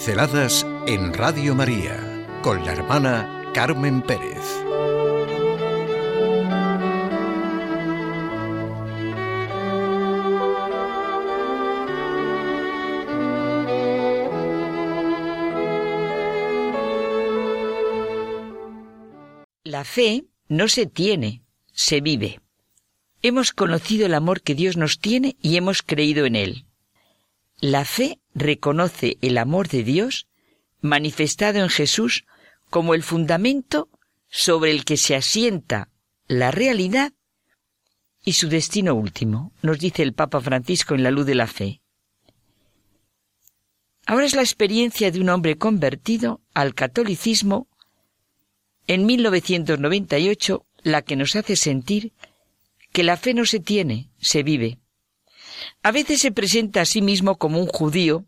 Pinceladas en Radio María con la hermana Carmen Pérez. La fe no se tiene, se vive. Hemos conocido el amor que Dios nos tiene y hemos creído en él. La fe reconoce el amor de Dios manifestado en Jesús como el fundamento sobre el que se asienta la realidad y su destino último, nos dice el Papa Francisco en la luz de la fe. Ahora es la experiencia de un hombre convertido al catolicismo en 1998 la que nos hace sentir que la fe no se tiene, se vive. A veces se presenta a sí mismo como un judío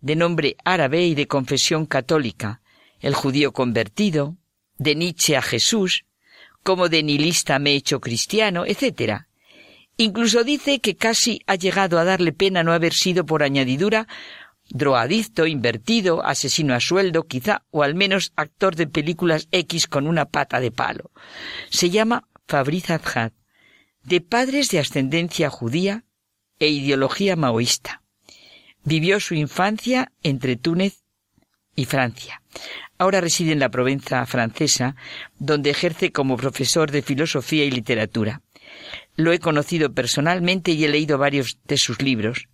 de nombre árabe y de confesión católica, el judío convertido, de Nietzsche a Jesús, como de nihilista me he hecho cristiano, etc. Incluso dice que casi ha llegado a darle pena no haber sido por añadidura drogadicto, invertido, asesino a sueldo, quizá, o al menos actor de películas X con una pata de palo. Se llama Fabriz Azad, de padres de ascendencia judía, e ideología maoísta. Vivió su infancia entre Túnez y Francia. Ahora reside en la Provenza francesa, donde ejerce como profesor de filosofía y literatura. Lo he conocido personalmente y he leído varios de sus libros.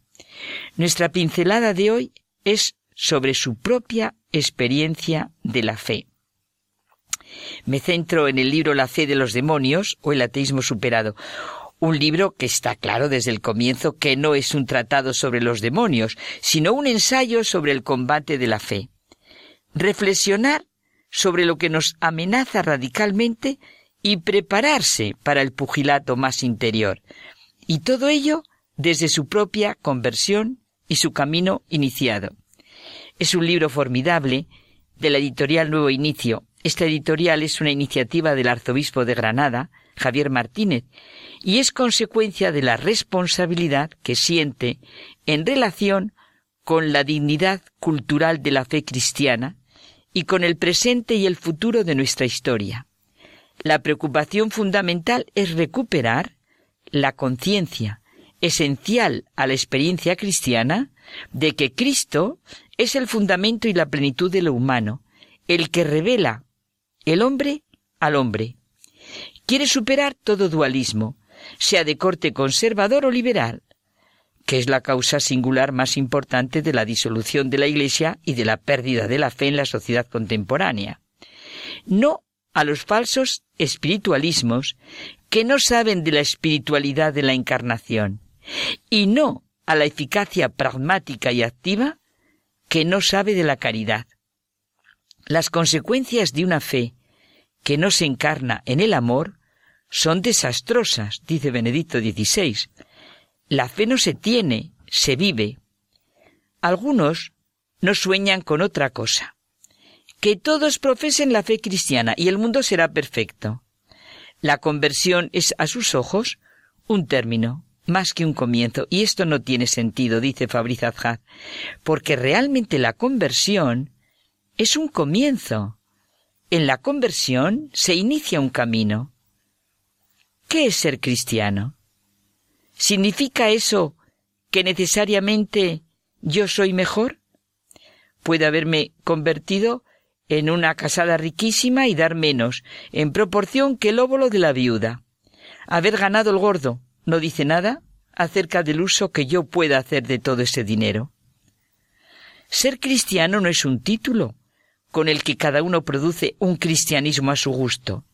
Nuestra pincelada de hoy es sobre su propia experiencia de la fe. Me centro en el libro La fe de los demonios o el ateísmo superado, un libro que está claro desde el comienzo que no es un tratado sobre los demonios, sino un ensayo sobre el combate de la fe. Reflexionar sobre lo que nos amenaza radicalmente y prepararse para el pugilato más interior. Y todo ello desde su propia conversión y su camino iniciado. Es un libro formidable de la editorial Nuevo Inicio. Esta editorial es una iniciativa del arzobispo de Granada, Javier Martínez, y es consecuencia de la responsabilidad que siente en relación con la dignidad cultural de la fe cristiana y con el presente y el futuro de nuestra historia. La preocupación fundamental es recuperar la conciencia esencial a la experiencia cristiana de que Cristo es el fundamento y la plenitud de lo humano, el que revela el hombre al hombre. Quiere superar todo dualismo, sea de corte conservador o liberal, que es la causa singular más importante de la disolución de la Iglesia y de la pérdida de la fe en la sociedad contemporánea. No a los falsos espiritualismos que no saben de la espiritualidad de la encarnación, y no a la eficacia pragmática y activa que no sabe de la caridad. Las consecuencias de una fe que no se encarna en el amor son desastrosas, dice Benedicto XVI. La fe no se tiene, se vive. Algunos no sueñan con otra cosa. Que todos profesen la fe cristiana y el mundo será perfecto. La conversión es a sus ojos un término, más que un comienzo, y esto no tiene sentido, dice Fabriz Azhad, porque realmente la conversión es un comienzo. En la conversión se inicia un camino. ¿Qué es ser cristiano? ¿Significa eso que necesariamente yo soy mejor? Puede haberme convertido en una casada riquísima y dar menos, en proporción que el óvulo de la viuda. Haber ganado el gordo no dice nada acerca del uso que yo pueda hacer de todo ese dinero. Ser cristiano no es un título con el que cada uno produce un cristianismo a su gusto.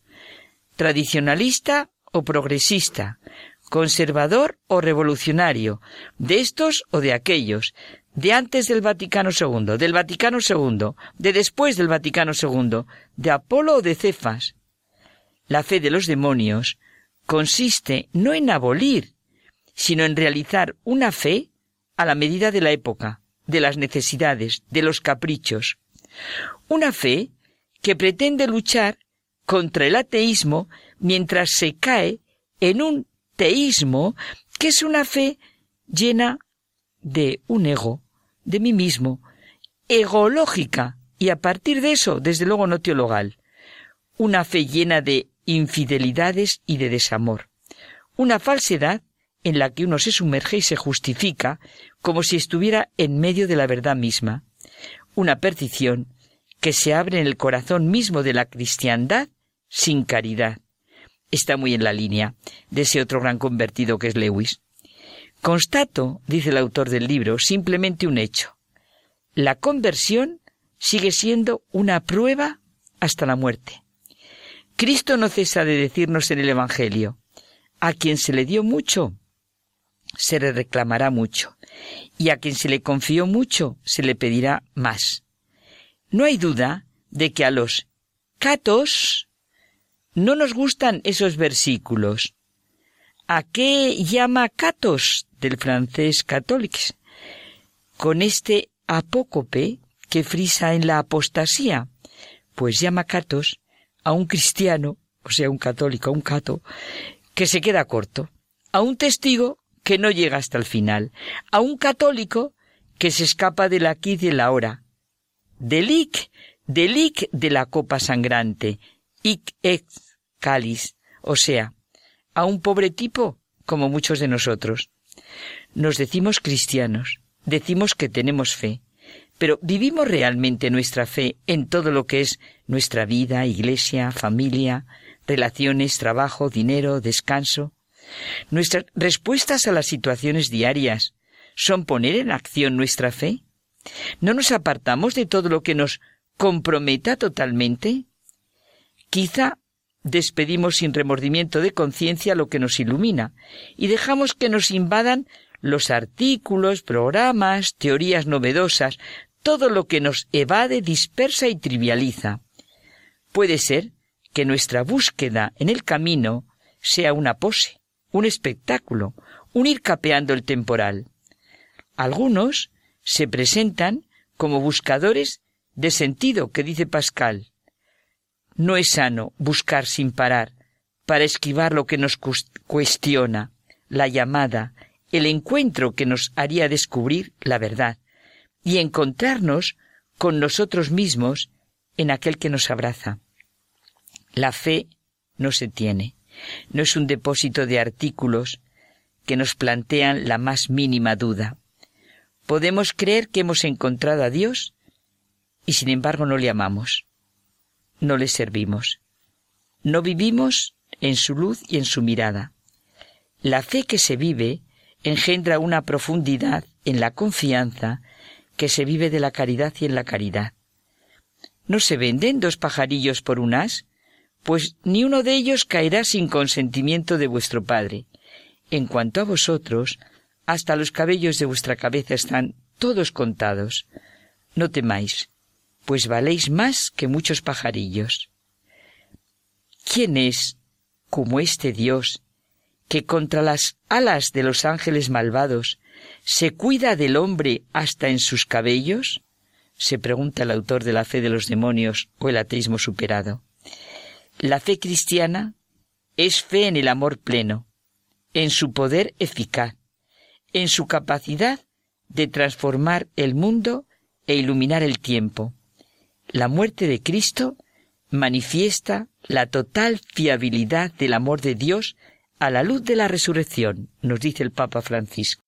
Tradicionalista o progresista, conservador o revolucionario, de estos o de aquellos, de antes del Vaticano II, del Vaticano II, de después del Vaticano II, de Apolo o de Cefas. La fe de los demonios consiste no en abolir, sino en realizar una fe a la medida de la época, de las necesidades, de los caprichos. Una fe que pretende luchar contra el ateísmo mientras se cae en un teísmo que es una fe llena de un ego, de mí mismo, egológica y a partir de eso, desde luego no teologal. Una fe llena de infidelidades y de desamor. Una falsedad en la que uno se sumerge y se justifica como si estuviera en medio de la verdad misma. Una perdición que se abre en el corazón mismo de la cristiandad sin caridad. Está muy en la línea de ese otro gran convertido que es Lewis. Constato, dice el autor del libro, simplemente un hecho. La conversión sigue siendo una prueba hasta la muerte. Cristo no cesa de decirnos en el Evangelio, a quien se le dio mucho, se le reclamará mucho, y a quien se le confió mucho, se le pedirá más. No hay duda de que a los catos no nos gustan esos versículos. ¿A qué llama catos del francés católics? Con este apócope que frisa en la apostasía, pues llama catos a un cristiano, o sea, un católico, a un cato, que se queda corto, a un testigo que no llega hasta el final, a un católico que se escapa del aquí y de la hora, Delic, delic de la copa sangrante, ic ex cáliz, o sea, a un pobre tipo como muchos de nosotros. Nos decimos cristianos, decimos que tenemos fe, pero ¿vivimos realmente nuestra fe en todo lo que es nuestra vida, iglesia, familia, relaciones, trabajo, dinero, descanso? Nuestras respuestas a las situaciones diarias son poner en acción nuestra fe? ¿No nos apartamos de todo lo que nos comprometa totalmente? Quizá despedimos sin remordimiento de conciencia lo que nos ilumina y dejamos que nos invadan los artículos, programas, teorías novedosas, todo lo que nos evade, dispersa y trivializa. Puede ser que nuestra búsqueda en el camino sea una pose, un espectáculo, un ir capeando el temporal. Algunos se presentan como buscadores de sentido, que dice Pascal. No es sano buscar sin parar para esquivar lo que nos cuestiona, la llamada, el encuentro que nos haría descubrir la verdad y encontrarnos con nosotros mismos en aquel que nos abraza. La fe no se tiene, no es un depósito de artículos que nos plantean la más mínima duda. Podemos creer que hemos encontrado a Dios y sin embargo no le amamos, no le servimos, no vivimos en su luz y en su mirada. La fe que se vive engendra una profundidad en la confianza que se vive de la caridad y en la caridad. ¿No se venden dos pajarillos por un as? Pues ni uno de ellos caerá sin consentimiento de vuestro Padre. En cuanto a vosotros, hasta los cabellos de vuestra cabeza están todos contados. No temáis, pues valéis más que muchos pajarillos. ¿Quién es como este Dios que contra las alas de los ángeles malvados se cuida del hombre hasta en sus cabellos? se pregunta el autor de la fe de los demonios o el ateísmo superado. La fe cristiana es fe en el amor pleno, en su poder eficaz, en su capacidad de transformar el mundo e iluminar el tiempo. La muerte de Cristo manifiesta la total fiabilidad del amor de Dios a la luz de la resurrección, nos dice el Papa Francisco.